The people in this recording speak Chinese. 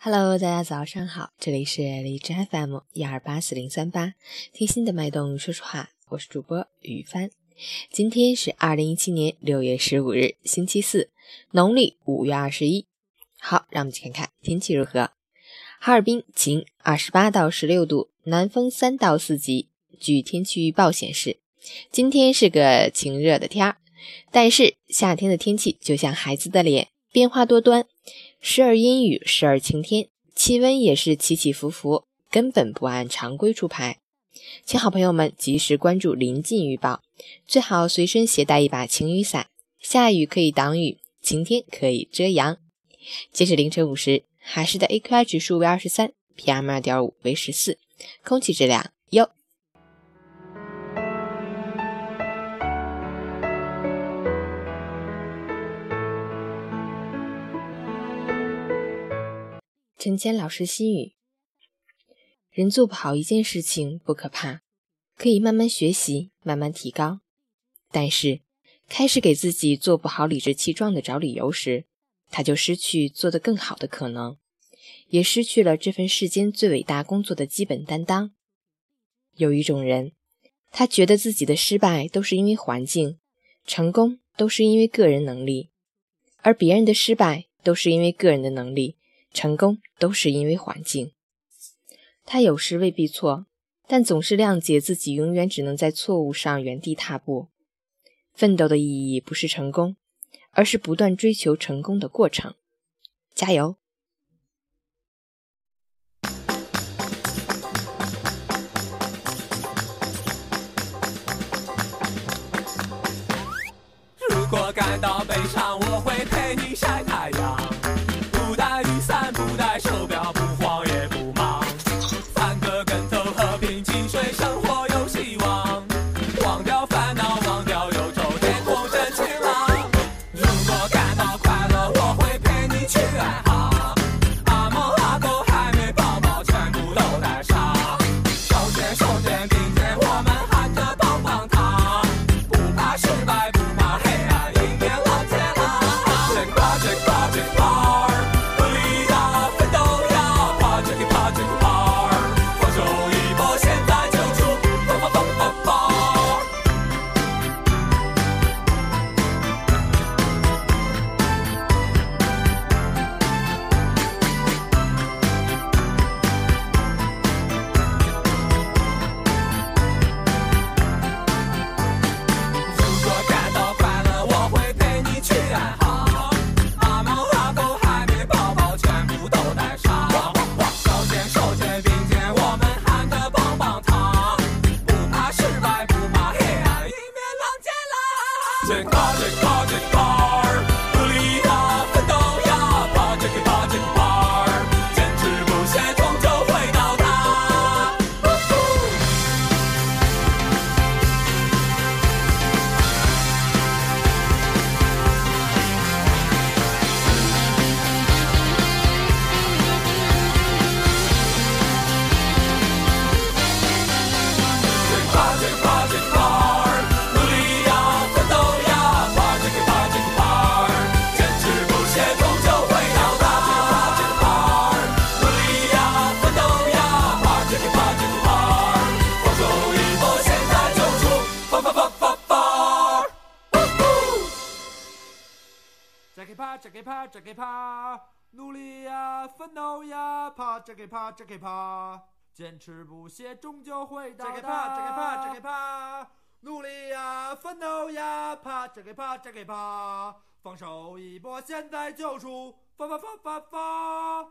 Hello，大家早上好，这里是荔枝 FM 一二八四零三八，听心的脉动说说话，我是主播雨帆。今天是二零一七年六月十五日，星期四，农历五月二十一。好，让我们去看看天气如何。哈尔滨晴，二十八到十六度，南风三到四级。据天气预报显示，今天是个晴热的天儿，但是夏天的天气就像孩子的脸，变化多端。时而阴雨，时而晴天，气温也是起起伏伏，根本不按常规出牌。请好朋友们及时关注临近预报，最好随身携带一把晴雨伞。下雨可以挡雨，晴天可以遮阳。截止凌晨五时，海市的 AQI 指数为二十三，PM 二点五为十四，空气质量优。陈谦老师心语：人做不好一件事情不可怕，可以慢慢学习，慢慢提高。但是开始给自己做不好理直气壮的找理由时，他就失去做得更好的可能，也失去了这份世间最伟大工作的基本担当。有一种人，他觉得自己的失败都是因为环境，成功都是因为个人能力，而别人的失败都是因为个人的能力。成功都是因为环境，他有时未必错，但总是谅解自己永远只能在错误上原地踏步。奋斗的意义不是成功，而是不断追求成功的过程。加油！如果感到悲伤，我会陪这给爬，这给爬，努力呀，奋斗呀，怕这给爬，这给爬，坚持不懈，终究会到达。这个怕，这个怕，这个怕，努力呀，奋斗呀，爬这给爬，这给爬，放手一搏，现在就出发发发发发。